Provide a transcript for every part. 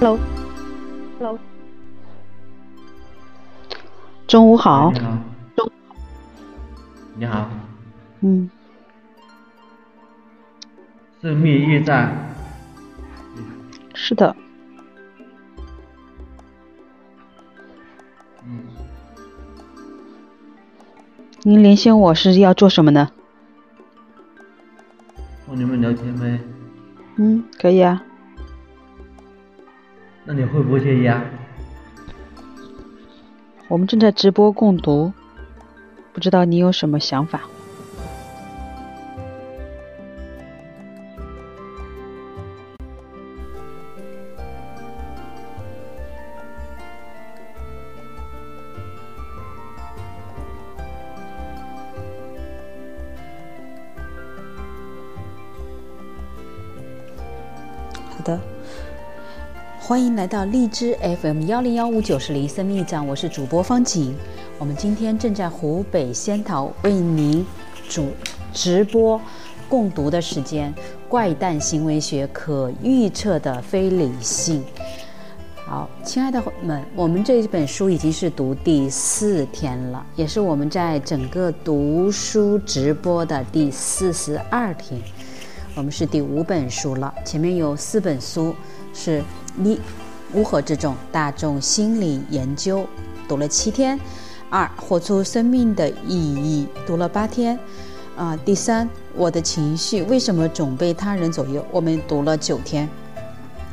Hello，Hello，中午好。你好。中。你好。嗯。生命驿站。是的。嗯。您联系我是要做什么呢？和你们聊天呗。嗯，可以啊。那你会不会介意啊？我们正在直播共读，不知道你有什么想法？欢迎来到荔枝 FM 幺零幺五九十零生命站，我是主播方景。我们今天正在湖北仙桃为您主直播共读的时间，《怪诞行为学：可预测的非理性》。好，亲爱的们，我们这一本书已经是读第四天了，也是我们在整个读书直播的第四十二天。我们是第五本书了，前面有四本书是。一，乌合之众，大众心理研究，读了七天；二，活出生命的意义，读了八天；啊，第三，我的情绪为什么总被他人左右，我们读了九天；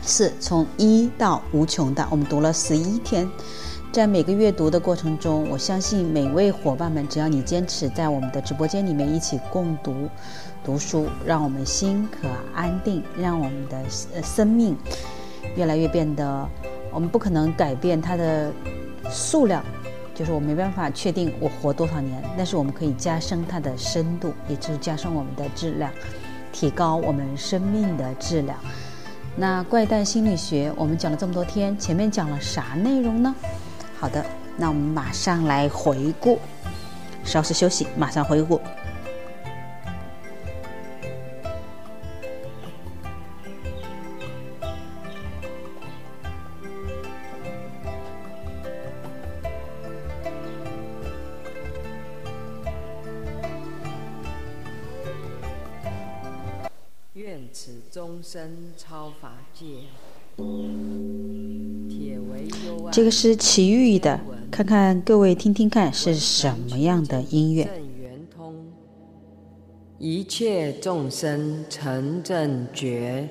四，从一到无穷大，我们读了十一天。在每个阅读的过程中，我相信每位伙伴们，只要你坚持在我们的直播间里面一起共读读书，让我们心可安定，让我们的呃生命。越来越变得，我们不可能改变它的数量，就是我没办法确定我活多少年，但是我们可以加深它的深度，也就是加深我们的质量，提高我们生命的质量。那怪诞心理学，我们讲了这么多天，前面讲了啥内容呢？好的，那我们马上来回顾，稍事休息，马上回顾。超法界，这个是奇遇的，看看各位听听看是什么样的音乐。一切众生成正觉。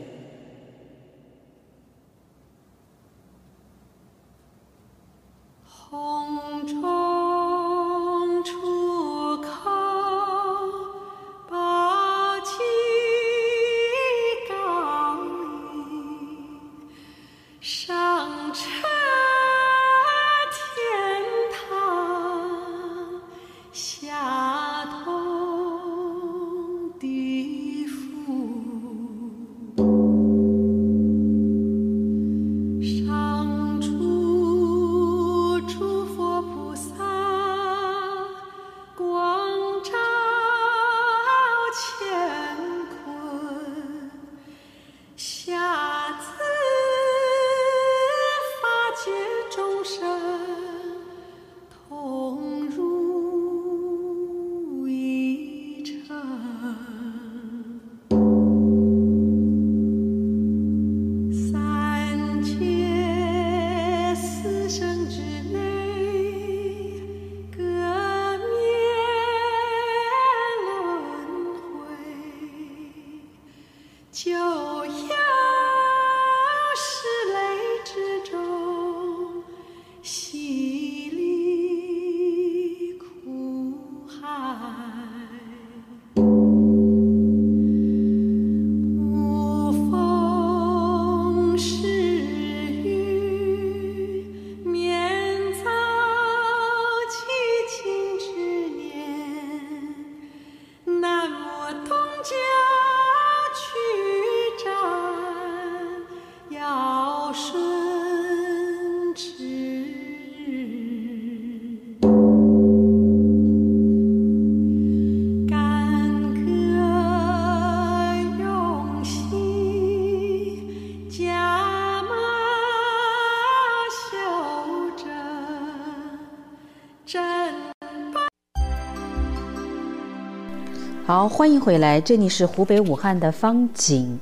好，欢迎回来，这里是湖北武汉的方景，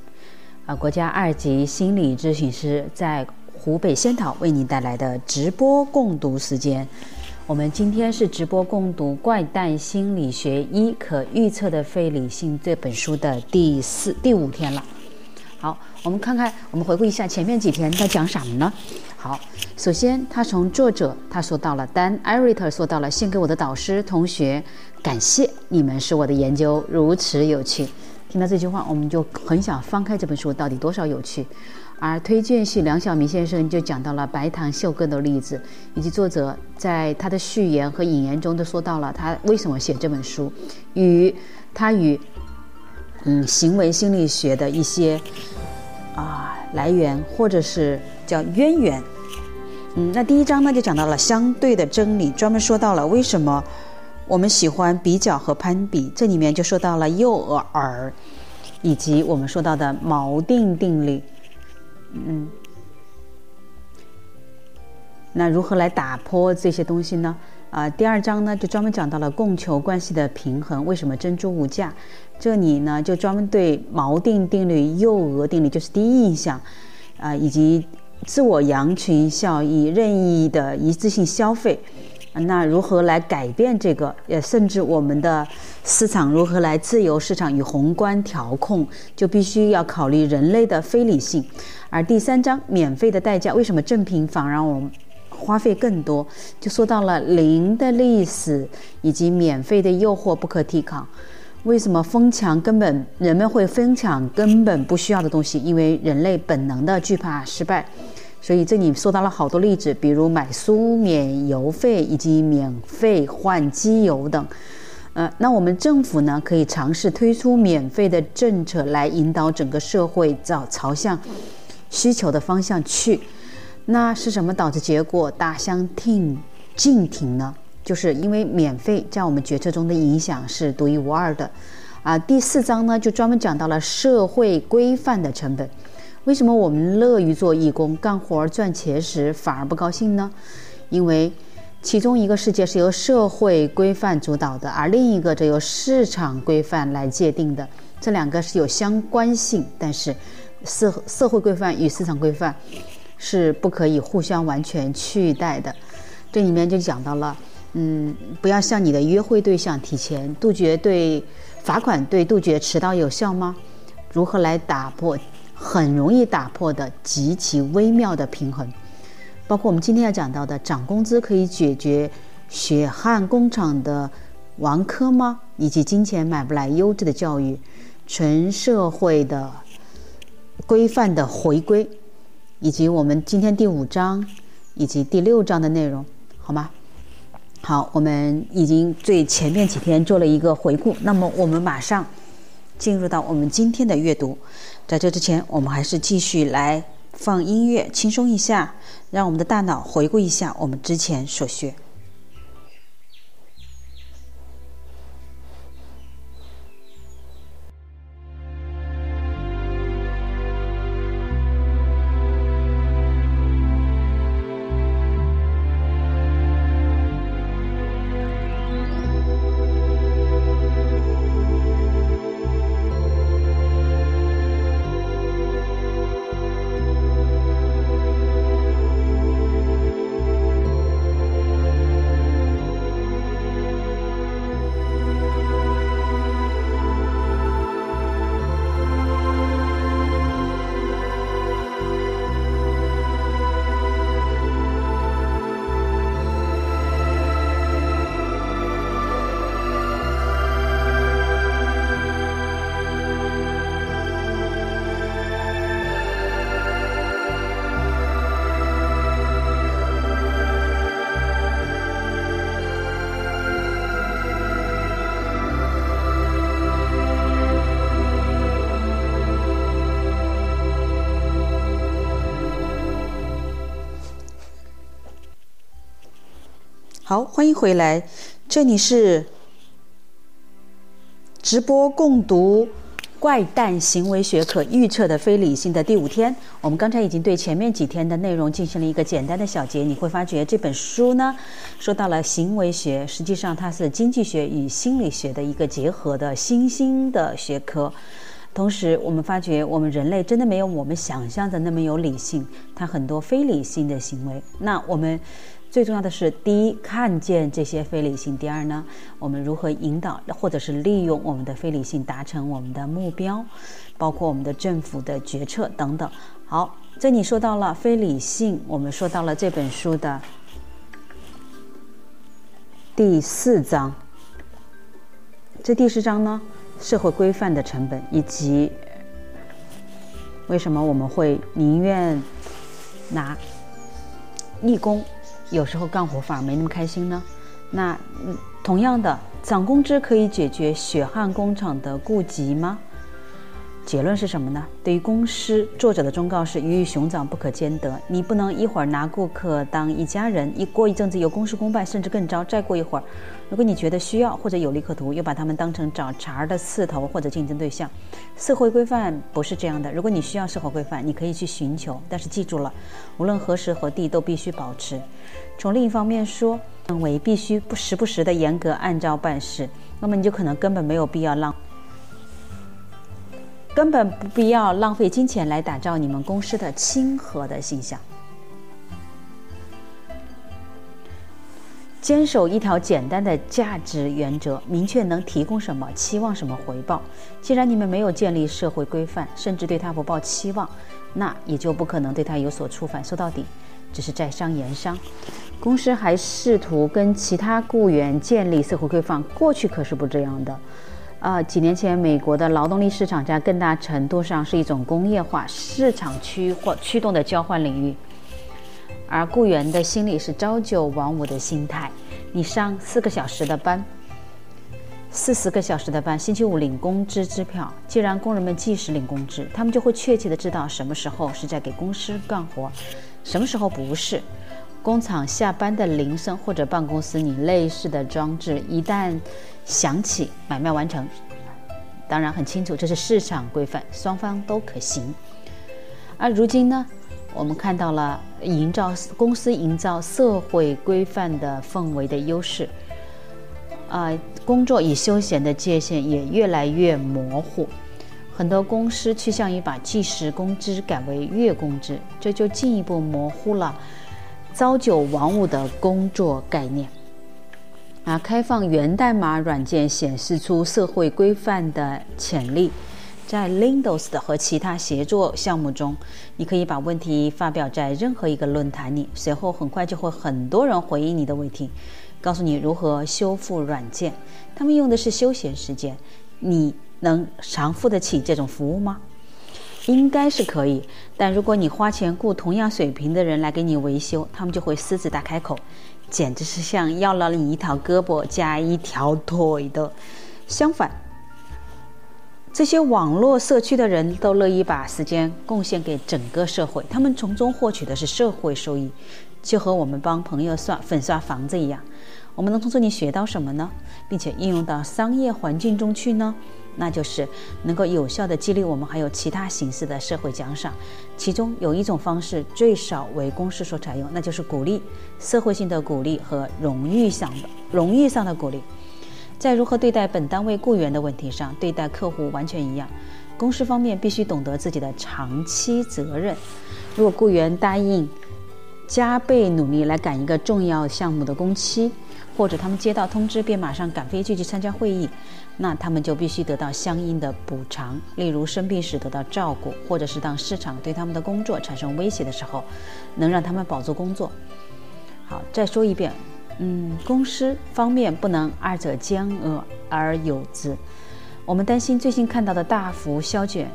啊，国家二级心理咨询师，在湖北仙桃为您带来的直播共读时间。我们今天是直播共读《怪诞心理学一：可预测的非理性》这本书的第四、第五天了。好，我们看看，我们回顾一下前面几天在讲什么呢？好，首先他从作者他说到了，丹艾瑞特说到了，献给我的导师同学，感谢你们使我的研究如此有趣。听到这句话，我们就很想翻开这本书，到底多少有趣。而推荐序梁晓明先生就讲到了白糖秀根的例子，以及作者在他的序言和引言中都说到了他为什么写这本书，与他与嗯行为心理学的一些啊来源或者是叫渊源。嗯，那第一章呢就讲到了相对的真理，专门说到了为什么我们喜欢比较和攀比，这里面就说到了诱饵，以及我们说到的锚定定律。嗯，那如何来打破这些东西呢？啊，第二章呢就专门讲到了供求关系的平衡，为什么珍珠无价？这里呢就专门对锚定定律、诱饵定律，就是第一印象，啊，以及自我羊群效益、任意的一次性消费。那如何来改变这个？也甚至我们的市场如何来自由市场与宏观调控，就必须要考虑人类的非理性。而第三章免费的代价，为什么正品反而让我们花费更多？就说到了零的历史以及免费的诱惑不可抵抗。为什么疯抢根本人们会疯抢根本不需要的东西？因为人类本能的惧怕失败。所以这里说到了好多例子，比如买书免邮费以及免费换机油等。呃，那我们政府呢可以尝试推出免费的政策来引导整个社会朝朝向需求的方向去。那是什么导致结果大相径径庭呢？就是因为免费在我们决策中的影响是独一无二的。啊，第四章呢就专门讲到了社会规范的成本。为什么我们乐于做义工、干活赚钱时反而不高兴呢？因为其中一个世界是由社会规范主导的，而另一个则由市场规范来界定的。这两个是有相关性，但是社社会规范与市场规范是不可以互相完全取代的。这里面就讲到了，嗯，不要向你的约会对象提钱，杜绝对罚款对杜绝迟到有效吗？如何来打破？很容易打破的极其微妙的平衡，包括我们今天要讲到的涨工资可以解决血汗工厂的王珂吗？以及金钱买不来优质的教育，全社会的规范的回归，以及我们今天第五章以及第六章的内容，好吗？好，我们已经最前面几天做了一个回顾，那么我们马上进入到我们今天的阅读。在这之前，我们还是继续来放音乐，轻松一下，让我们的大脑回顾一下我们之前所学。好，欢迎回来，这里是直播共读《怪诞行为学可预测的非理性的第五天，我们刚才已经对前面几天的内容进行了一个简单的小结。你会发觉这本书呢，说到了行为学，实际上它是经济学与心理学的一个结合的新兴的学科。同时，我们发觉我们人类真的没有我们想象的那么有理性，它很多非理性的行为。那我们。最重要的是，第一，看见这些非理性；第二呢，我们如何引导或者是利用我们的非理性达成我们的目标，包括我们的政府的决策等等。好，这里说到了非理性，我们说到了这本书的第四章。这第四章呢，社会规范的成本以及为什么我们会宁愿拿立功。有时候干活反而没那么开心呢。那同样的，涨工资可以解决血汗工厂的痼疾吗？结论是什么呢？对于公司，作者的忠告是：鱼与熊掌不可兼得。你不能一会儿拿顾客当一家人，一过一阵子又公事公办，甚至更糟。再过一会儿，如果你觉得需要或者有利可图，又把他们当成找茬的刺头或者竞争对象。社会规范不是这样的。如果你需要社会规范，你可以去寻求，但是记住了，无论何时何地都必须保持。从另一方面说，认为必须不时不时的严格按照办事，那么你就可能根本没有必要浪。根本不必要浪费金钱来打造你们公司的亲和的形象。坚守一条简单的价值原则，明确能提供什么，期望什么回报。既然你们没有建立社会规范，甚至对他不抱期望，那也就不可能对他有所触犯。说到底，只是在商言商。公司还试图跟其他雇员建立社会规范，过去可是不这样的。啊，几年前，美国的劳动力市场在更大程度上是一种工业化市场驱或驱动的交换领域，而雇员的心理是朝九晚五的心态。你上四个小时的班，四十个小时的班，星期五领工资支票。既然工人们计时领工资，他们就会确切的知道什么时候是在给公司干活，什么时候不是。工厂下班的铃声或者办公室里类似的装置，一旦响起，买卖完成。当然很清楚，这是市场规范，双方都可行。而如今呢，我们看到了营造公司营造社会规范的氛围的优势。啊，工作与休闲的界限也越来越模糊。很多公司趋向于把计时工资改为月工资，这就进一步模糊了。朝九晚五的工作概念，啊，开放源代码软件显示出社会规范的潜力。在 Lindos 的和其他协作项目中，你可以把问题发表在任何一个论坛里，随后很快就会很多人回应你的问题，告诉你如何修复软件。他们用的是休闲时间，你能偿付得起这种服务吗？应该是可以，但如果你花钱雇同样水平的人来给你维修，他们就会狮子大开口，简直是像要了你一条胳膊加一条腿的。相反，这些网络社区的人都乐意把时间贡献给整个社会，他们从中获取的是社会收益，就和我们帮朋友刷粉刷房子一样。我们能从这里学到什么呢？并且应用到商业环境中去呢？那就是能够有效的激励我们，还有其他形式的社会奖赏。其中有一种方式最少为公司所采用，那就是鼓励社会性的鼓励和荣誉上的荣誉上的鼓励。在如何对待本单位雇员的问题上，对待客户完全一样。公司方面必须懂得自己的长期责任。如果雇员答应加倍努力来赶一个重要项目的工期，或者他们接到通知便马上赶飞机去参加会议，那他们就必须得到相应的补偿，例如生病时得到照顾，或者是当市场对他们的工作产生威胁的时候，能让他们保住工作。好，再说一遍，嗯，公司方面不能二者兼恶而有之。我们担心最新看到的大幅削减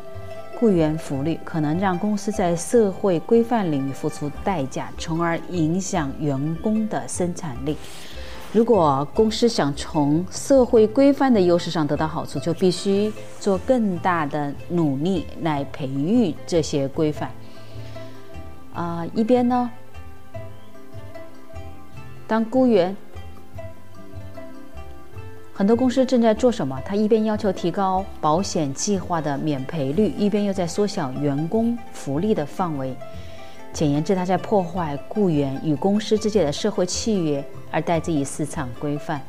雇员福利，可能让公司在社会规范领域付出代价，从而影响员工的生产力。如果公司想从社会规范的优势上得到好处，就必须做更大的努力来培育这些规范。啊，一边呢，当雇员很多公司正在做什么？他一边要求提高保险计划的免赔率，一边又在缩小员工福利的范围。简言之，他在破坏雇员与公司之间的社会契约，而代之以市场规范。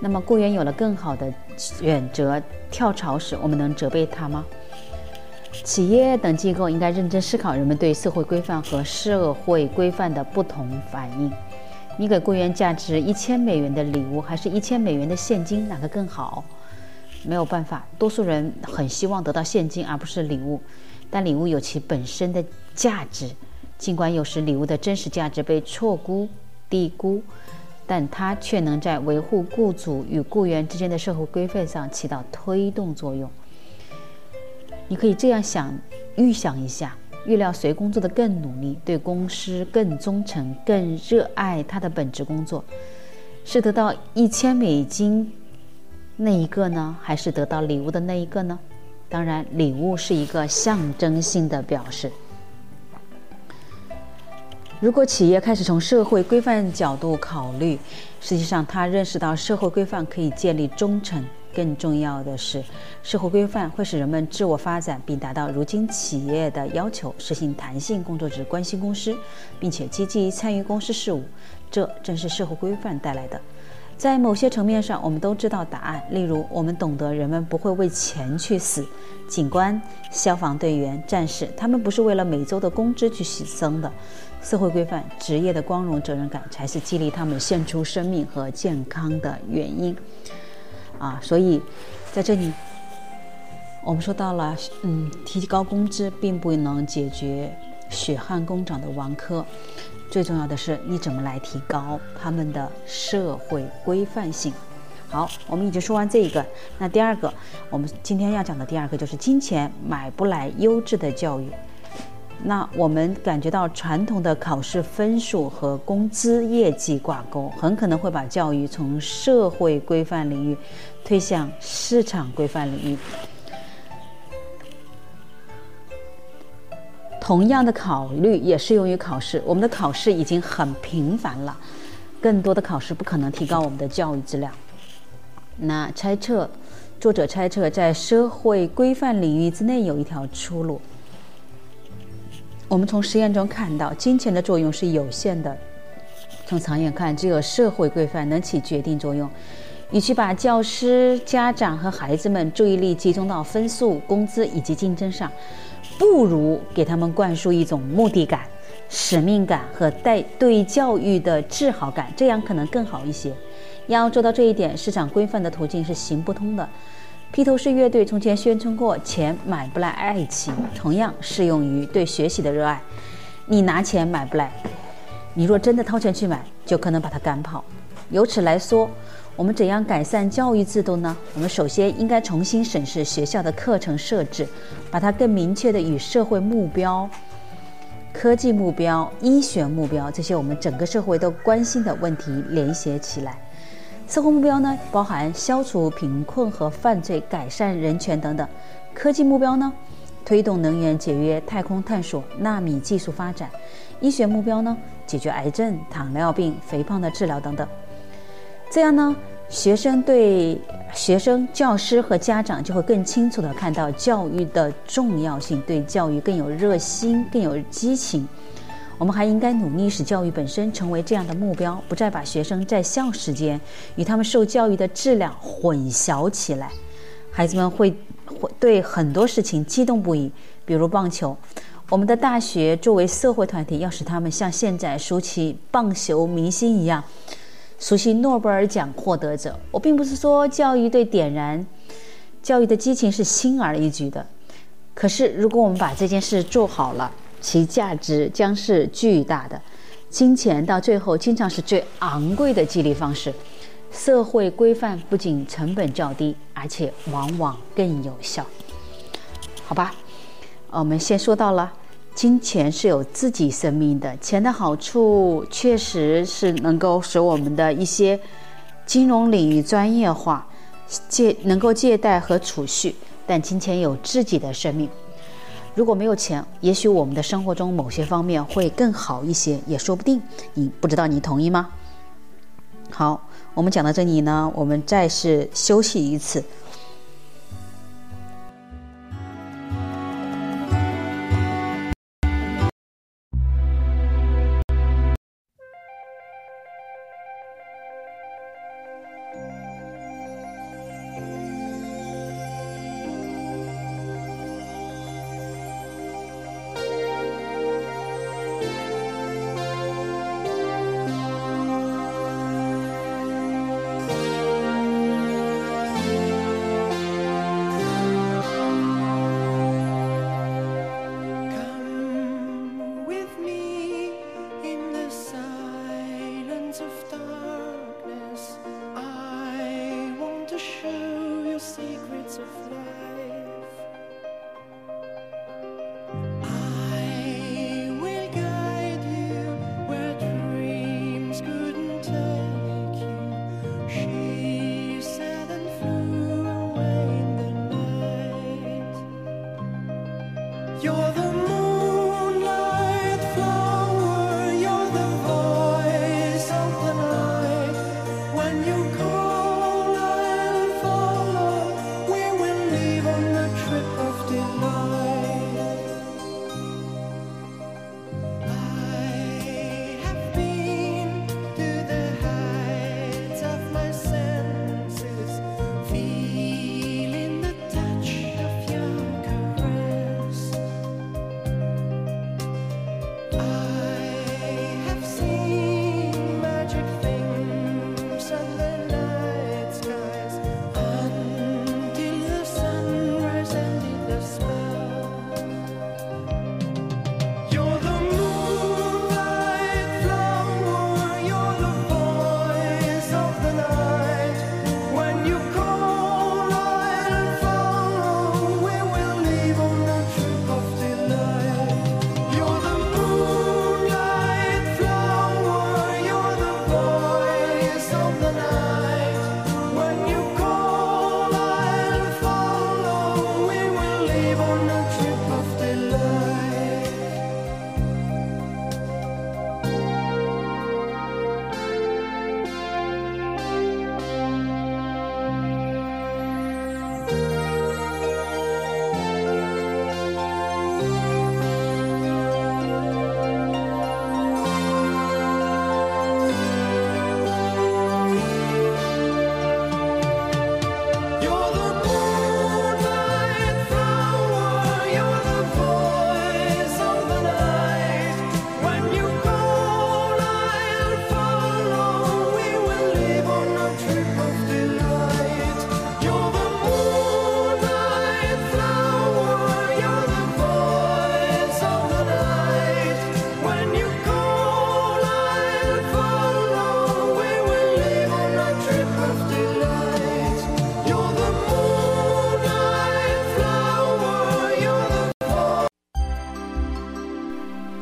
那么，雇员有了更好的选择跳槽时，我们能责备他吗？企业等机构应该认真思考人们对社会规范和社会规范的不同反应。你给雇员价值一千美元的礼物，还是一千美元的现金，哪个更好？没有办法，多数人很希望得到现金而不是礼物，但礼物有其本身的价值，尽管有时礼物的真实价值被错估、低估，但它却能在维护雇主与雇员之间的社会规范上起到推动作用。你可以这样想，预想一下。预料谁工作的更努力，对公司更忠诚，更热爱他的本职工作，是得到一千美金那一个呢，还是得到礼物的那一个呢？当然，礼物是一个象征性的表示。如果企业开始从社会规范角度考虑，实际上他认识到社会规范可以建立忠诚。更重要的是，社会规范会使人们自我发展，并达到如今企业的要求，实行弹性工作制，关心公司，并且积极参与公司事务。这正是社会规范带来的。在某些层面上，我们都知道答案。例如，我们懂得人们不会为钱去死，警官、消防队员、战士，他们不是为了每周的工资去牺牲的。社会规范、职业的光荣责任感，才是激励他们献出生命和健康的原因。啊，所以在这里，我们说到了，嗯，提高工资并不能解决血汗工厂的亡科，最重要的是你怎么来提高他们的社会规范性。好，我们已经说完这一个，那第二个，我们今天要讲的第二个就是金钱买不来优质的教育。那我们感觉到传统的考试分数和工资业绩挂钩，很可能会把教育从社会规范领域推向市场规范领域。同样的考虑也适用于考试。我们的考试已经很频繁了，更多的考试不可能提高我们的教育质量。那猜测，作者猜测，在社会规范领域之内有一条出路。我们从实验中看到，金钱的作用是有限的。从长远看，只有社会规范能起决定作用。与其把教师、家长和孩子们注意力集中到分数、工资以及竞争上，不如给他们灌输一种目的感、使命感和带对教育的自豪感，这样可能更好一些。要做到这一点，市场规范的途径是行不通的。披头士乐队从前宣称过：“钱买不来爱情。”同样适用于对学习的热爱。你拿钱买不来，你若真的掏钱去买，就可能把它赶跑。由此来说，我们怎样改善教育制度呢？我们首先应该重新审视学校的课程设置，把它更明确的与社会目标、科技目标、医学目标这些我们整个社会都关心的问题联系起来。社会目标呢，包含消除贫困和犯罪、改善人权等等；科技目标呢，推动能源节约、太空探索、纳米技术发展；医学目标呢，解决癌症、糖尿病、肥胖的治疗等等。这样呢，学生对学生、教师和家长就会更清楚地看到教育的重要性，对教育更有热心、更有激情。我们还应该努力使教育本身成为这样的目标，不再把学生在校时间与他们受教育的质量混淆起来。孩子们会会对很多事情激动不已，比如棒球。我们的大学作为社会团体，要使他们像现在熟悉棒球明星一样，熟悉诺贝尔奖获得者。我并不是说教育对点燃教育的激情是轻而易举的，可是如果我们把这件事做好了。其价值将是巨大的，金钱到最后经常是最昂贵的激励方式。社会规范不仅成本较低，而且往往更有效。好吧，我们先说到了，金钱是有自己生命的。钱的好处确实是能够使我们的一些金融领域专业化，借能够借贷和储蓄，但金钱有自己的生命。如果没有钱，也许我们的生活中某些方面会更好一些，也说不定。你不知道，你同意吗？好，我们讲到这里呢，我们再是休息一次。You're the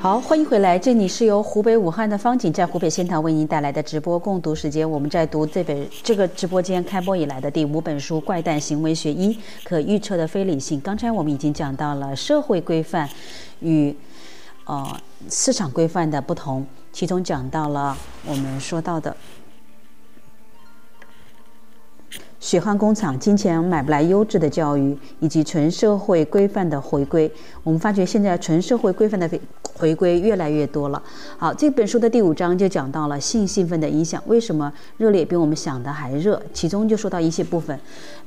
好，欢迎回来，这里是由湖北武汉的方景在湖北仙桃为您带来的直播共读时间。我们在读这本这个直播间开播以来的第五本书《怪诞行为学一：可预测的非理性》。刚才我们已经讲到了社会规范与呃市场规范的不同，其中讲到了我们说到的。血汗工厂，金钱买不来优质的教育，以及纯社会规范的回归。我们发觉现在纯社会规范的回归越来越多了。好，这本书的第五章就讲到了性兴奋的影响，为什么热烈比我们想的还热？其中就说到一些部分，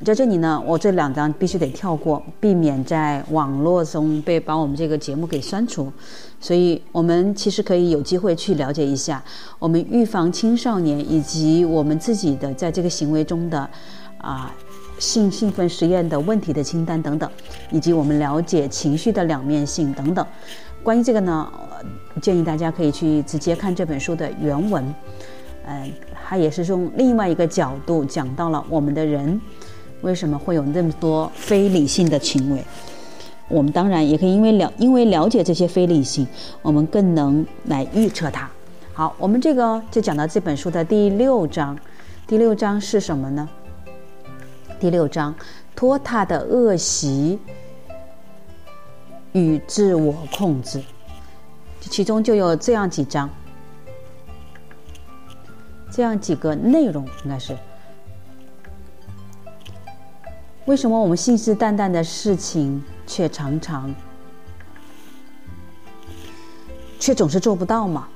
在这里呢，我这两章必须得跳过，避免在网络中被把我们这个节目给删除。所以，我们其实可以有机会去了解一下我们预防青少年以及我们自己的在这个行为中的。啊，性兴奋实验的问题的清单等等，以及我们了解情绪的两面性等等。关于这个呢，建议大家可以去直接看这本书的原文。嗯，它也是从另外一个角度讲到了我们的人为什么会有那么多非理性的行为。我们当然也可以因为了因为了解这些非理性，我们更能来预测它。好，我们这个就讲到这本书的第六章。第六章是什么呢？第六章，拖沓的恶习与自我控制，其中就有这样几章：这样几个内容应该是。为什么我们信誓旦旦的事情，却常常却总是做不到嘛？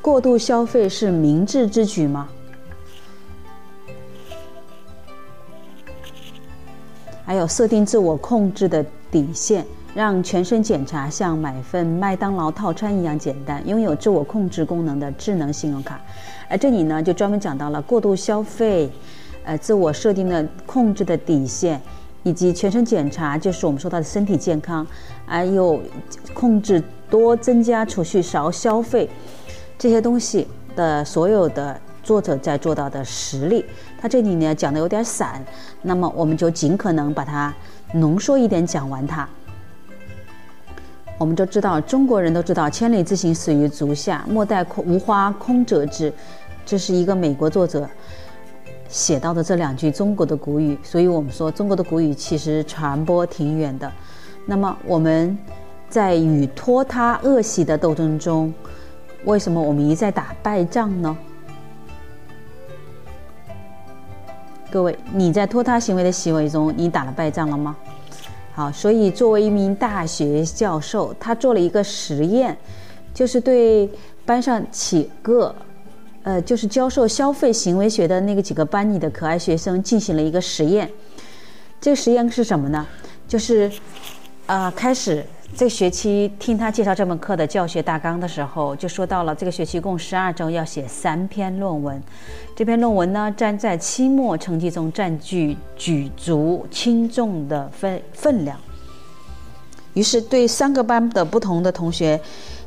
过度消费是明智之举吗？还有设定自我控制的底线，让全身检查像买份麦当劳套餐一样简单。拥有自我控制功能的智能信用卡，而这里呢就专门讲到了过度消费，呃，自我设定的控制的底线，以及全身检查，就是我们说到的身体健康，还有控制多增加储蓄少消费这些东西的所有的作者在做到的实例。他这里呢讲的有点散，那么我们就尽可能把它浓缩一点讲完它。我们都知道，中国人都知道“千里之行，始于足下，莫待空无花空折枝”，这是一个美国作者写到的这两句中国的古语。所以我们说，中国的古语其实传播挺远的。那么我们在与拖沓恶习的斗争中，为什么我们一再打败仗呢？各位，你在拖沓行为的行为中，你打了败仗了吗？好，所以作为一名大学教授，他做了一个实验，就是对班上几个，呃，就是教授消费行为学的那个几个班里的可爱学生进行了一个实验。这个实验是什么呢？就是，啊、开始这学期听他介绍这门课的教学大纲的时候，就说到了这个学期共十二周要写三篇论文，这篇论文呢占在期末成绩中占据举足轻重的分分量。于是对三个班的不同的同学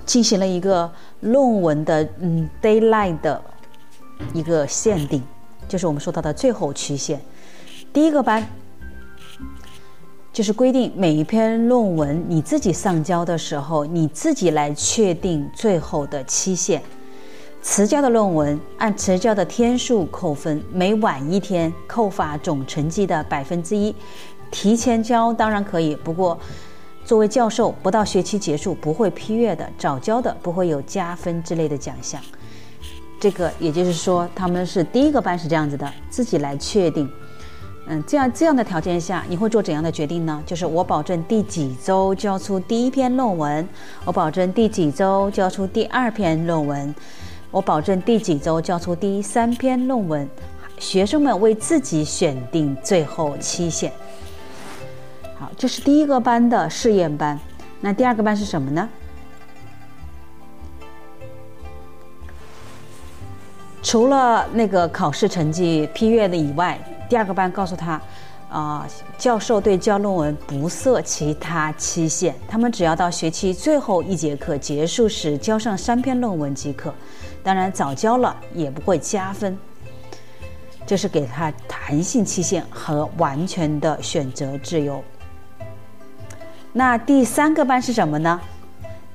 进行了一个论文的嗯 d a y l i g h t 的一个限定，就是我们说到的最后期限。第一个班就是规定每一篇论文你自己上交的时候，你自己来确定最后的期限。迟交的论文按迟交的天数扣分，每晚一天扣罚总成绩的百分之一。提前交当然可以，不过作为教授，不到学期结束不会批阅的，早交的不会有加分之类的奖项。这个也就是说，他们是第一个班是这样子的，自己来确定。嗯，这样这样的条件下，你会做怎样的决定呢？就是我保证第几周交出第一篇论文，我保证第几周交出第二篇论文，我保证第几周交出第三篇论文。学生们为自己选定最后期限。好，这是第一个班的试验班。那第二个班是什么呢？除了那个考试成绩批阅的以外，第二个班告诉他，啊、教授对交论文不设其他期限，他们只要到学期最后一节课结束时交上三篇论文即可。当然，早交了也不会加分。这是给他弹性期限和完全的选择自由。那第三个班是什么呢？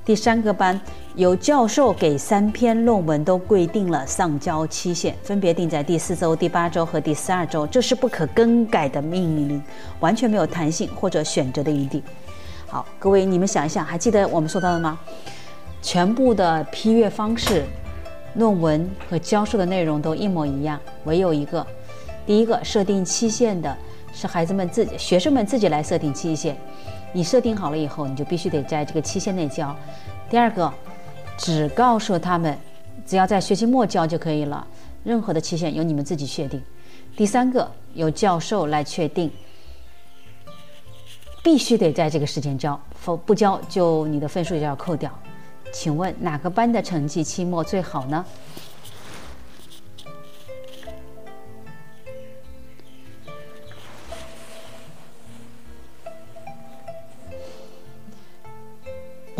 第三个班由教授给三篇论文都规定了上交期限，分别定在第四周、第八周和第十二周，这是不可更改的命令，完全没有弹性或者选择的余地。好，各位你们想一想，还记得我们说到的吗？全部的批阅方式、论文和教授的内容都一模一样，唯有一个，第一个设定期限的是孩子们自己、学生们自己来设定期限。你设定好了以后，你就必须得在这个期限内交。第二个，只告诉他们，只要在学期末交就可以了，任何的期限由你们自己确定。第三个，由教授来确定，必须得在这个时间交，否不交就你的分数就要扣掉。请问哪个班的成绩期末最好呢？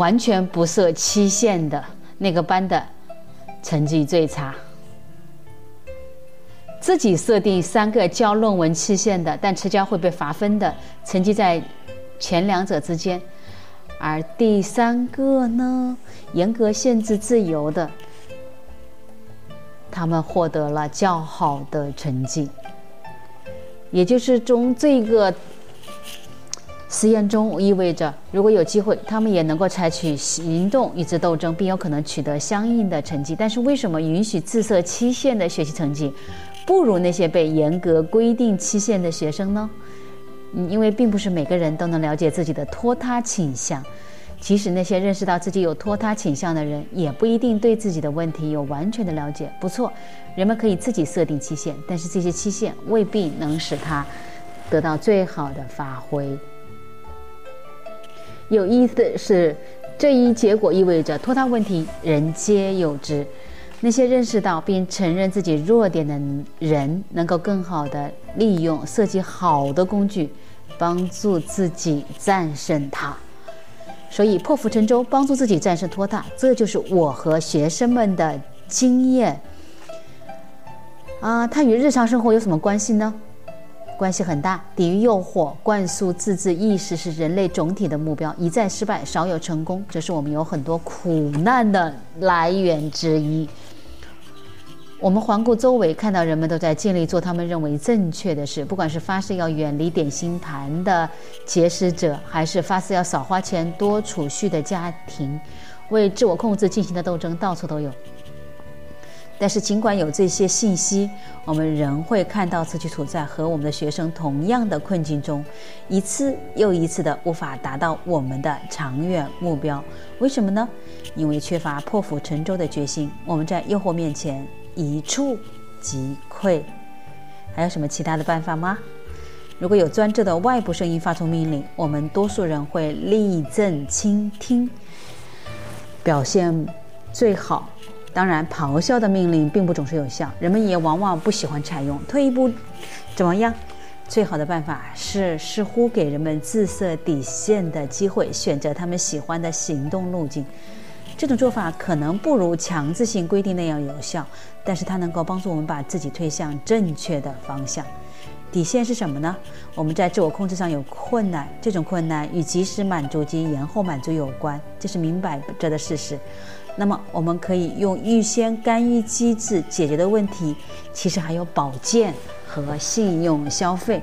完全不设期限的那个班的成绩最差。自己设定三个交论文期限的，但迟交会被罚分的，成绩在前两者之间。而第三个呢，严格限制自由的，他们获得了较好的成绩。也就是从这个实验中意味着，如果有机会，他们也能够采取行动与之斗争，并有可能取得相应的成绩。但是，为什么允许自设期限的学习成绩不如那些被严格规定期限的学生呢？因为并不是每个人都能了解自己的拖沓倾向，即使那些认识到自己有拖沓倾向的人，也不一定对自己的问题有完全的了解。不错，人们可以自己设定期限，但是这些期限未必能使他得到最好的发挥。有意思的是，这一结果意味着拖沓问题人皆有之。那些认识到并承认自己弱点的人，能够更好地利用设计好的工具，帮助自己战胜它。所以，破釜沉舟，帮助自己战胜拖沓，这就是我和学生们的经验。啊，它与日常生活有什么关系呢？关系很大。抵御诱惑、灌输自治意识是人类总体的目标，一再失败，少有成功，这是我们有很多苦难的来源之一。我们环顾周围，看到人们都在尽力做他们认为正确的事，不管是发誓要远离点心盘的节食者，还是发誓要少花钱、多储蓄的家庭，为自我控制进行的斗争，到处都有。但是，尽管有这些信息，我们仍会看到自己处在和我们的学生同样的困境中，一次又一次的无法达到我们的长远目标。为什么呢？因为缺乏破釜沉舟的决心，我们在诱惑面前一触即溃。还有什么其他的办法吗？如果有专制的外部声音发出命令，我们多数人会立正倾听，表现最好。当然，咆哮的命令并不总是有效，人们也往往不喜欢采用。退一步，怎么样？最好的办法是似乎给人们自设底线的机会，选择他们喜欢的行动路径。这种做法可能不如强制性规定那样有效，但是它能够帮助我们把自己推向正确的方向。底线是什么呢？我们在自我控制上有困难，这种困难与及时满足及延后满足有关，这是明摆着的事实。那么，我们可以用预先干预机制解决的问题，其实还有保健和信用消费。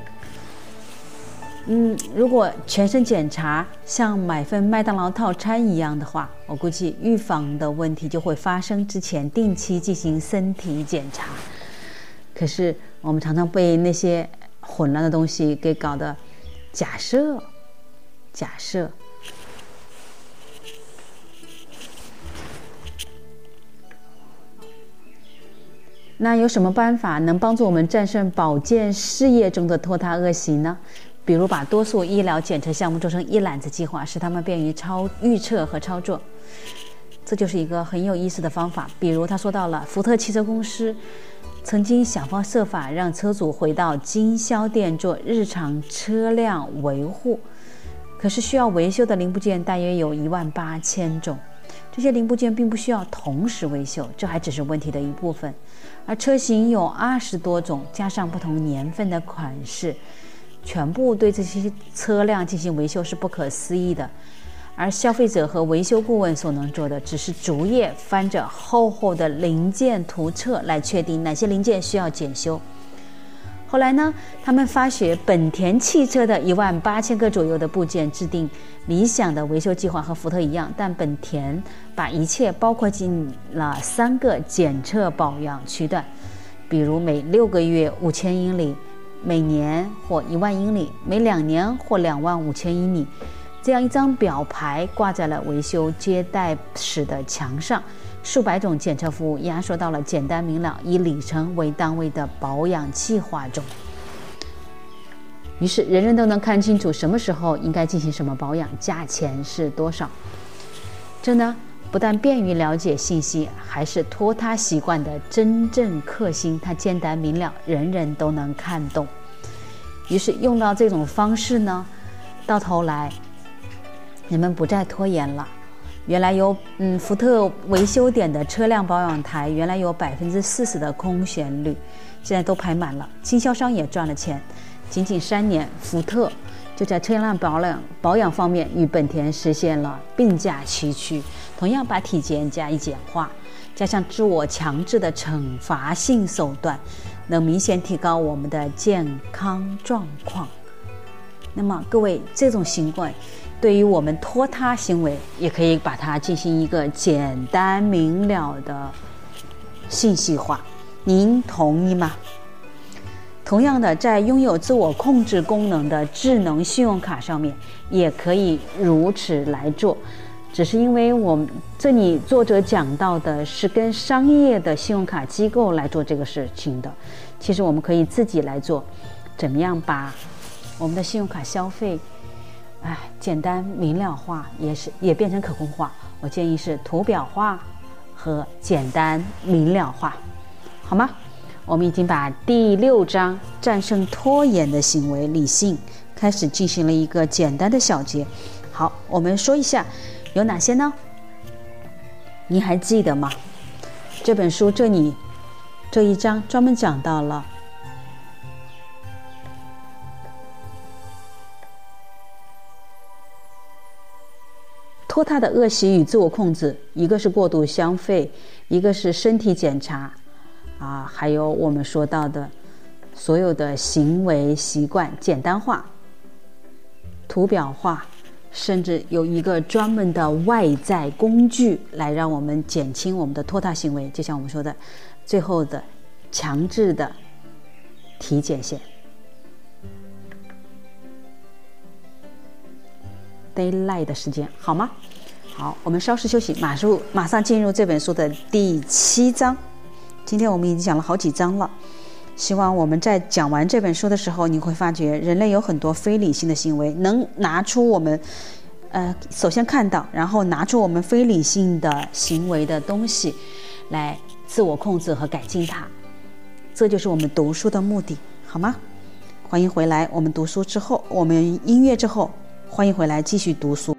嗯，如果全身检查像买份麦当劳套餐一样的话，我估计预防的问题就会发生之前定期进行身体检查。可是我们常常被那些混乱的东西给搞得，假设，假设。那有什么办法能帮助我们战胜保健事业中的拖沓恶习呢？比如把多数医疗检测项目做成一揽子计划，使他们便于操预测和操作。这就是一个很有意思的方法。比如他说到了福特汽车公司曾经想方设法让车主回到经销店做日常车辆维护，可是需要维修的零部件大约有一万八千种。这些零部件并不需要同时维修，这还只是问题的一部分。而车型有二十多种，加上不同年份的款式，全部对这些车辆进行维修是不可思议的。而消费者和维修顾问所能做的，只是逐页翻着厚厚的零件图册来确定哪些零件需要检修。后来呢，他们发掘本田汽车的一万八千个左右的部件制定理想的维修计划和福特一样，但本田把一切包括进了三个检测保养区段，比如每六个月五千英里，每年或一万英里，每两年或两万五千英里。这样一张表牌挂在了维修接待室的墙上，数百种检测服务压缩到了简单明了、以里程为单位的保养计划中。于是，人人都能看清楚什么时候应该进行什么保养，价钱是多少。这呢，不但便于了解信息，还是拖沓习惯的真正克星。它简单明了，人人都能看懂。于是，用到这种方式呢，到头来。人们不再拖延了。原来有嗯福特维修点的车辆保养台，原来有百分之四十的空闲率，现在都排满了。经销商也赚了钱。仅仅三年，福特就在车辆保养保养方面与本田实现了并驾齐驱。同样把体检加以简化，加上自我强制的惩罚性手段，能明显提高我们的健康状况。那么各位，这种行为对于我们拖沓行为，也可以把它进行一个简单明了的信息化。您同意吗？同样的，在拥有自我控制功能的智能信用卡上面，也可以如此来做。只是因为我们这里作者讲到的是跟商业的信用卡机构来做这个事情的，其实我们可以自己来做。怎么样把我们的信用卡消费，哎，简单明了化，也是也变成可控化？我建议是图表化和简单明了化，好吗？我们已经把第六章战胜拖延的行为理性开始进行了一个简单的小结。好，我们说一下有哪些呢？您还记得吗？这本书这里这一章专门讲到了拖沓的恶习与自我控制，一个是过度消费，一个是身体检查，啊，还有我们说到的所有的行为习惯简单化、图表化，甚至有一个专门的外在工具来让我们减轻我们的拖沓行为。就像我们说的，最后的强制的体检线 d a y l i g h t 的时间，好吗？好，我们稍事休息，马上马上进入这本书的第七章。今天我们已经讲了好几章了，希望我们在讲完这本书的时候，你会发觉人类有很多非理性的行为，能拿出我们，呃，首先看到，然后拿出我们非理性的行为的东西，来自我控制和改进它。这就是我们读书的目的，好吗？欢迎回来，我们读书之后，我们音乐之后，欢迎回来继续读书。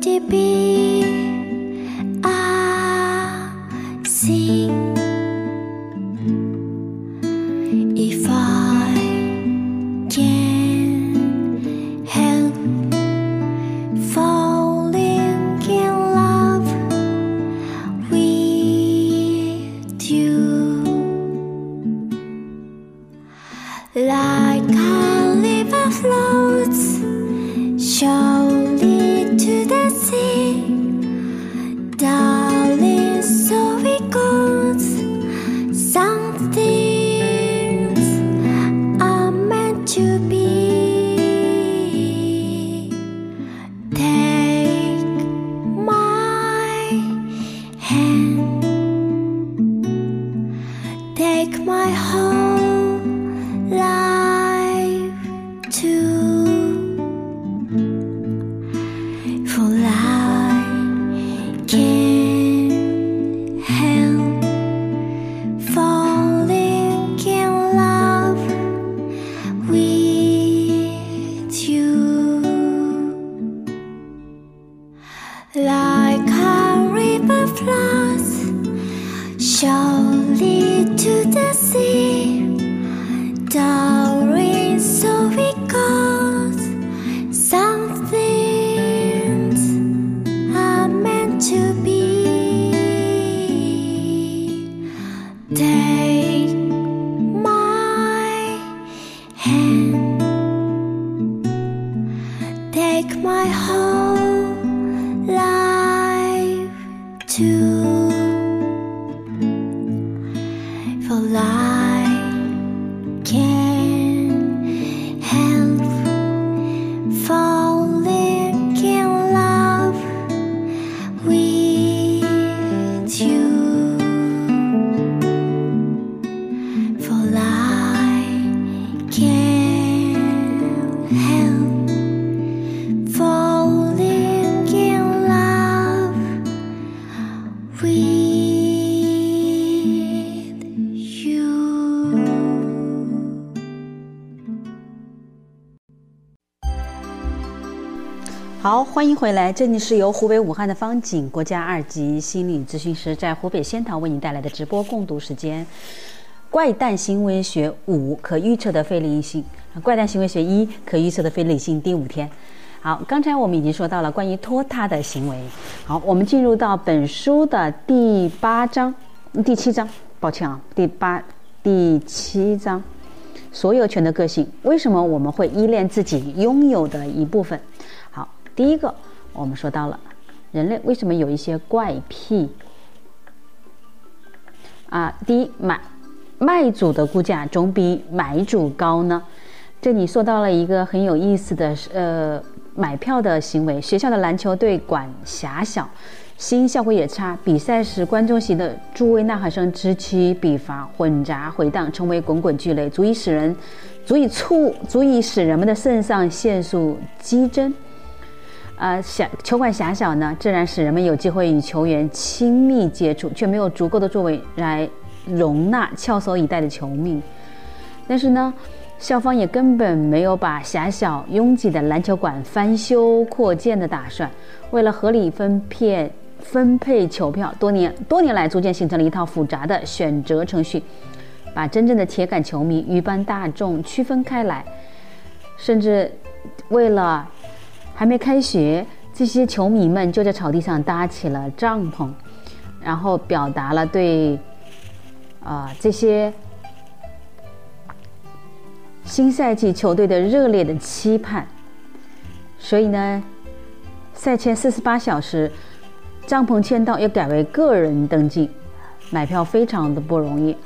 Would it be 欢迎回来，这里是由湖北武汉的方景国家二级心理咨询师在湖北仙桃为你带来的直播共读时间。怪诞行为学五可预测的非理性，怪诞行为学一可预测的非理性第五天。好，刚才我们已经说到了关于拖沓的行为。好，我们进入到本书的第八章、第七章，抱歉啊，第八、第七章，所有权的个性。为什么我们会依恋自己拥有的一部分？第一个我们说到了人类为什么有一些怪癖啊？第一，买卖主的估价总比买主高呢？这里说到了一个很有意思的呃买票的行为。学校的篮球队馆狭小，吸音效果也差。比赛时观众席的诸位呐喊声此起彼伏，混杂回荡，成为滚滚巨雷，足以使人，足以促，足以使人们的肾上腺素激增。呃，狭球馆狭小呢，自然使人们有机会与球员亲密接触，却没有足够的座位来容纳翘首以待的球迷。但是呢，校方也根本没有把狭小拥挤的篮球馆翻修扩建的打算。为了合理分配分配球票，多年多年来逐渐形成了一套复杂的选择程序，把真正的铁杆球迷与一般大众区分开来，甚至为了还没开学，这些球迷们就在草地上搭起了帐篷，然后表达了对啊、这些新赛季球队的热烈的期盼。所以呢，赛前四十八小时，帐篷签到要改为个人登记，买票非常的不容易。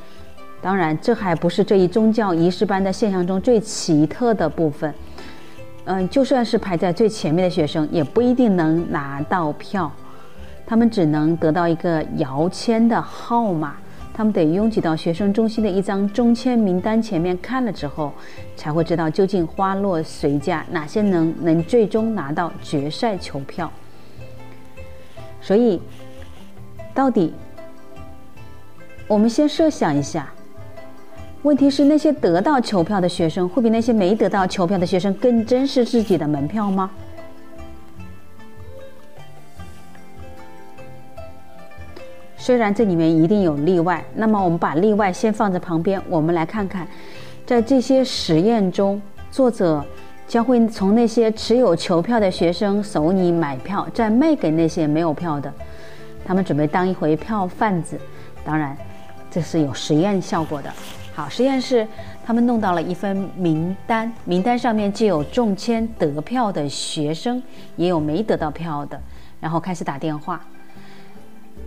当然，这还不是这一宗教仪式般的现象中最奇特的部分。嗯，就算是排在最前面的学生，也不一定能拿到票，他们只能得到一个摇签的号码。他们得拥挤到学生中心的一张中签名单前面看了之后，才会知道究竟花落谁家，哪些能能最终拿到决赛球票。所以，到底我们先设想一下，问题是那些得到球票的学生会比那些没得到球票的学生更珍视自己的门票吗？虽然这里面一定有例外，那么我们把例外先放在旁边，我们来看看，在这些实验中，作者将会从那些持有球票的学生手里买票，再卖给那些没有票的。他们准备当一回票贩子，当然，这是有实验效果的。好，实验室他们弄到了一份名单，名单上面既有中签得票的学生，也有没得到票的，然后开始打电话。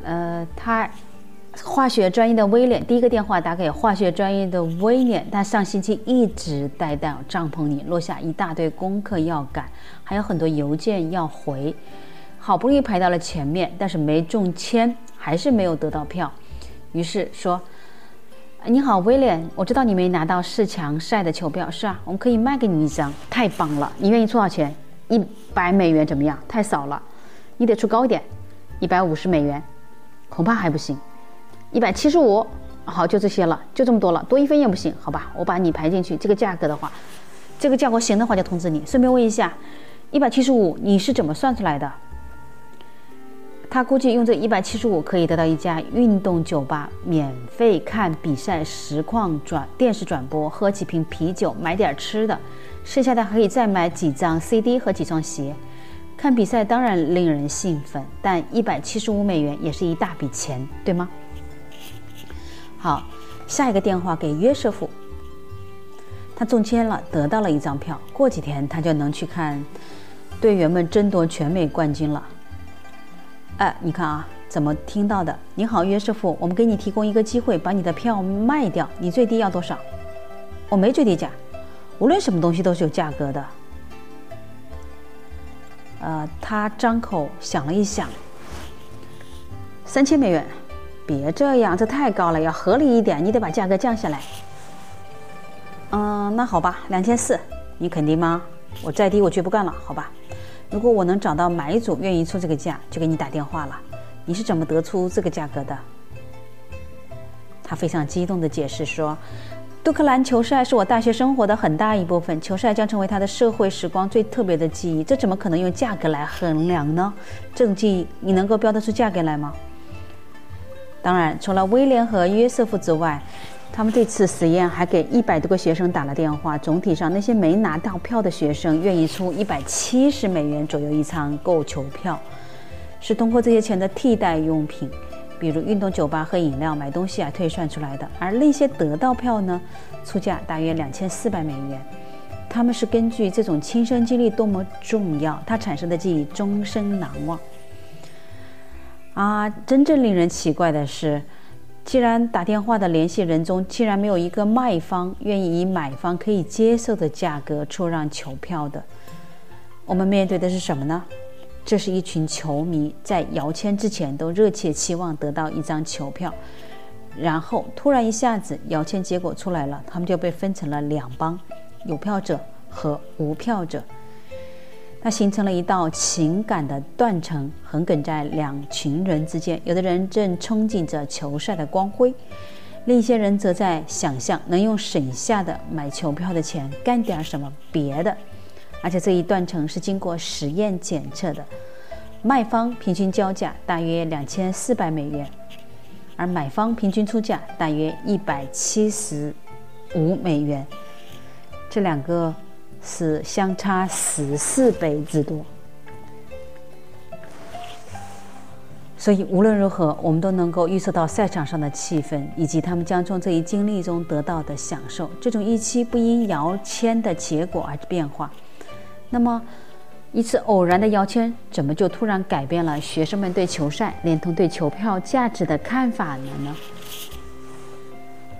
呃，他化学专业的威廉第一个电话打给化学专业的威廉，他上星期一直待在帐篷里，落下一大堆功课要赶，还有很多邮件要回，好不容易排到了前面，但是没中签，还是没有得到票，于是说。你好，威廉，我知道你没拿到世强赛的球票，是啊，我们可以卖给你一张，太棒了！你愿意出多少钱？一百美元怎么样？太少了，你得出高一点，一百五十美元，恐怕还不行。一百七十五，好，就这些了，就这么多了，多一分也不行，好吧？我把你排进去，这个价格的话，这个价格行的话就通知你。顺便问一下，一百七十五你是怎么算出来的？他估计用这一百七十五可以得到一家运动酒吧，免费看比赛实况转电视转播，喝几瓶啤酒，买点吃的，剩下的可以再买几张 CD 和几双鞋。看比赛当然令人兴奋，但一百七十五美元也是一大笔钱，对吗？好，下一个电话给约瑟夫，他中签了，得到了一张票，过几天他就能去看队员们争夺全美冠军了。哎，你看啊，怎么听到的？你好，约师傅，我们给你提供一个机会，把你的票卖掉，你最低要多少？我没最低价，无论什么东西都是有价格的。呃，他张口想了一想，三千美元，别这样，这太高了，要合理一点，你得把价格降下来。嗯，那好吧，两千四，你肯定吗？我再低我绝不干了，好吧？如果我能找到买主愿意出这个价，就给你打电话了。你是怎么得出这个价格的？”他非常激动地解释说：“杜克兰球赛是我大学生活的很大一部分，球赛将成为他的社会时光最特别的记忆。这怎么可能用价格来衡量呢？这种记忆，你能够标得出价格来吗？”当然，除了威廉和约瑟夫之外，他们这次实验还给一百多个学生打了电话。总体上，那些没拿到票的学生愿意出一百七十美元左右一张购球票，是通过这些钱的替代用品，比如运动酒吧喝饮料、买东西啊推算出来的。而那些得到票呢，出价大约两千四百美元。他们是根据这种亲身经历多么重要，它产生的记忆终身难忘。啊，真正令人奇怪的是，既然打电话的联系人中竟然没有一个卖方愿意以买方可以接受的价格出让球票的，我们面对的是什么呢？这是一群球迷在摇签之前都热切期望得到一张球票，然后突然一下子摇签结果出来了，他们就被分成了两帮：有票者和无票者。它形成了一道情感的断层，横亘在两群人之间。有的人正憧憬着球赛的光辉，另一些人则在想象能用省下的买球票的钱干点什么别的。而且这一断层是经过实验检测的，卖方平均交价大约两千四百美元，而买方平均出价大约一百七十五美元。这两个。是相差十四倍之多，所以无论如何，我们都能够预测到赛场上的气氛，以及他们将从这一经历中得到的享受。这种预期不因摇签的结果而变化。那么，一次偶然的摇签，怎么就突然改变了学生们对球赛，连同对球票价值的看法了呢？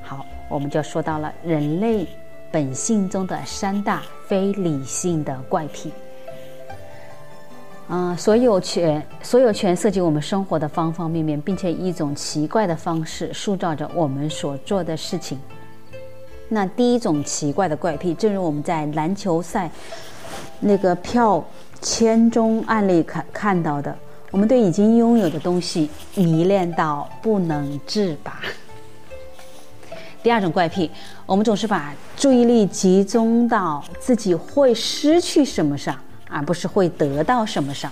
好，我们就说到了人类。本性中的三大非理性的怪癖，啊，所有权所有权涉及我们生活的方方面面，并且以一种奇怪的方式塑造着我们所做的事情。那第一种奇怪的怪癖，正如我们在篮球赛那个票签中案例看看到的，我们对已经拥有的东西迷恋到不能自拔。第二种怪癖，我们总是把注意力集中到自己会失去什么上，而不是会得到什么上。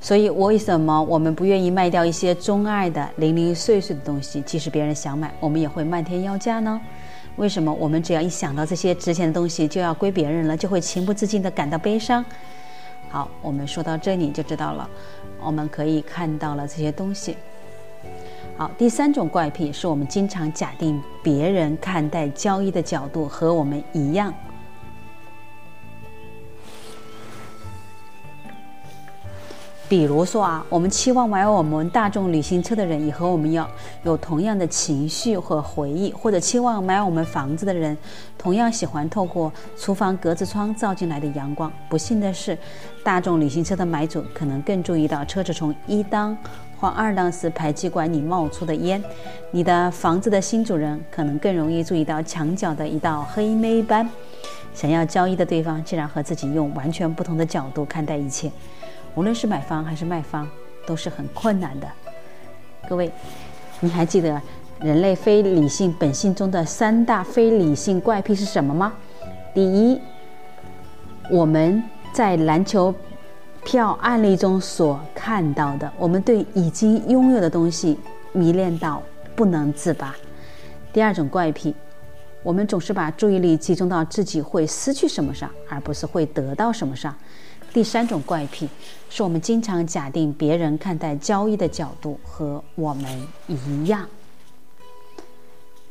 所以，为什么我们不愿意卖掉一些钟爱的零零碎碎的东西？即使别人想买，我们也会漫天要价呢？为什么我们只要一想到这些值钱的东西就要归别人了，就会情不自禁地感到悲伤？好，我们说到这里就知道了。我们可以看到了这些东西。好，第三种怪癖是我们经常假定别人看待交易的角度和我们一样。比如说啊，我们期望买我们大众旅行车的人也和我们要有同样的情绪和回忆，或者期望买我们房子的人同样喜欢透过厨房格子窗照进来的阳光。不幸的是，大众旅行车的买主可能更注意到车子从一档或二档时排气管里冒出的烟；你的房子的新主人可能更容易注意到墙角的一道黑霉斑。想要交易的对方竟然和自己用完全不同的角度看待一切。无论是买方还是卖方，都是很困难的。各位，你还记得人类非理性本性中的三大非理性怪癖是什么吗？第一，我们在篮球票案例中所看到的，我们对已经拥有的东西迷恋到不能自拔。第二种怪癖，我们总是把注意力集中到自己会失去什么上，而不是会得到什么上。第三种怪癖，是我们经常假定别人看待交易的角度和我们一样。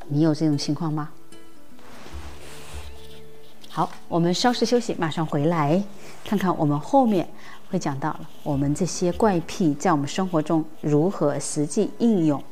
你有这种情况吗？好，我们稍事休息，马上回来，看看我们后面会讲到了我们这些怪癖在我们生活中如何实际应用。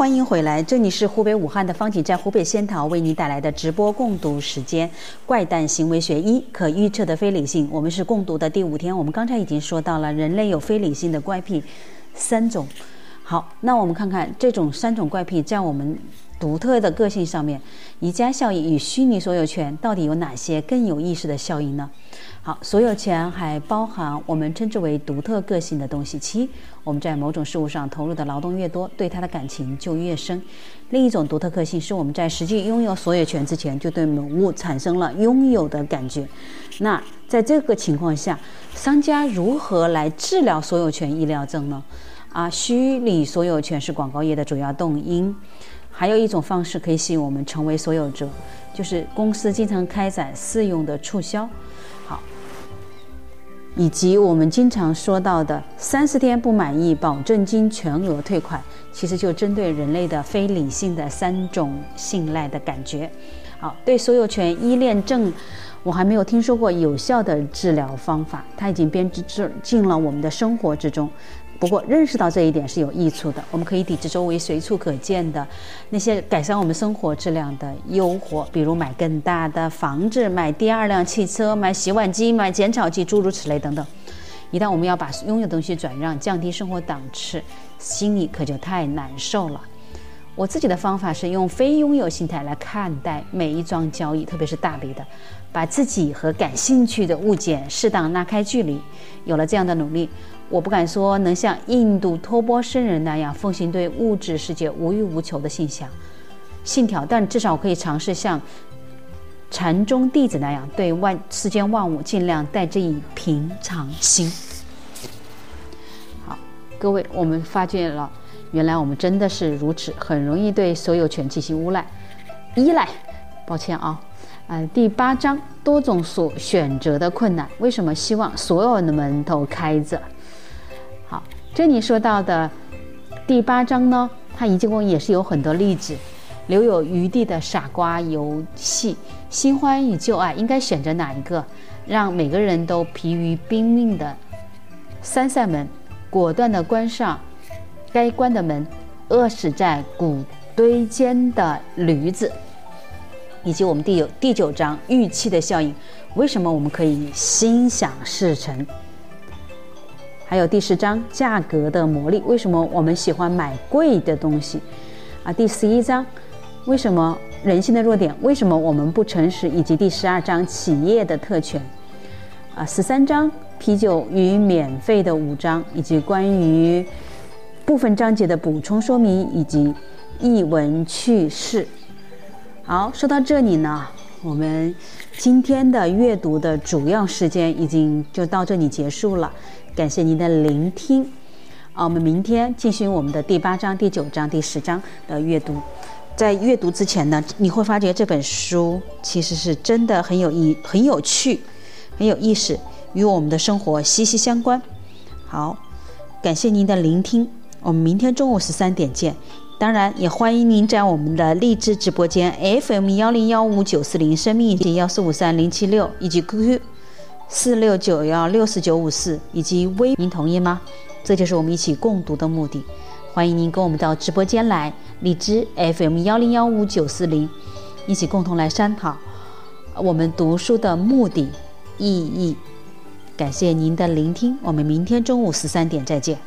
欢迎回来，这里是湖北武汉的方景，在湖北仙桃为您带来的直播共读时间，《怪诞行为学一：可预测的非理性》。我们是共读的第五天，我们刚才已经说到了人类有非理性的怪癖三种。好，那我们看看这种三种怪癖在我们独特的个性上面，宜家效应与虚拟所有权到底有哪些更有意思的效应呢？好，所有权还包含我们称之为独特个性的东西。其一，我们在某种事物上投入的劳动越多，对它的感情就越深。另一种独特个性是我们在实际拥有所有权之前，就对某物产生了拥有的感觉。那在这个情况下，商家如何来治疗所有权医疗症呢？啊，虚拟所有权是广告业的主要动因。还有一种方式可以吸引我们成为所有者，就是公司经常开展试用的促销。以及我们经常说到的三十天不满意保证金全额退款，其实就针对人类的非理性的三种信赖的感觉。好，对所有权依恋症，我还没有听说过有效的治疗方法，它已经编织进了我们的生活之中。不过，认识到这一点是有益处的。我们可以抵制周围随处可见的那些改善我们生活质量的诱惑，比如买更大的房子、买第二辆汽车、买洗碗机、买剪草机，诸如此类等等。一旦我们要把拥有的东西转让，降低生活档次，心里可就太难受了。我自己的方法是用非拥有心态来看待每一桩交易，特别是大笔的，把自己和感兴趣的物件适当拉开距离。有了这样的努力。我不敢说能像印度托钵僧人那样奉行对物质世界无欲无求的信仰、信条，但至少可以尝试像禅宗弟子那样，对万世间万物尽量带着以平常心。好，各位，我们发现了，原来我们真的是如此，很容易对所有权进行诬赖、依赖。抱歉啊，呃，第八章多种所选择的困难，为什么希望所有的门都开着？这里说到的第八章呢，它一共也是有很多例子，留有余地的傻瓜游戏，新欢与旧爱应该选择哪一个？让每个人都疲于奔命的三扇门，果断的关上该关的门，饿死在谷堆间的驴子，以及我们第九第九章预期的效应，为什么我们可以心想事成？还有第十章价格的魔力，为什么我们喜欢买贵的东西？啊，第十一章为什么人性的弱点？为什么我们不诚实？以及第十二章企业的特权。啊，十三章啤酒与免费的五章，以及关于部分章节的补充说明以及译文趣事。好，说到这里呢，我们今天的阅读的主要时间已经就到这里结束了。感谢您的聆听，啊，我们明天进行我们的第八章、第九章、第十章的阅读。在阅读之前呢，你会发觉这本书其实是真的很有意、很有趣、很有意思，与我们的生活息息相关。好，感谢您的聆听，我们明天中午十三点见。当然，也欢迎您在我们的荔枝直播间 FM 幺零幺五九四零、生命以及幺四五三零七六以及 QQ。四六九幺六四九五四以及微，您同意吗？这就是我们一起共读的目的。欢迎您跟我们到直播间来，荔枝 FM 幺零幺五九四零，一起共同来商讨我们读书的目的、意义。感谢您的聆听，我们明天中午十三点再见。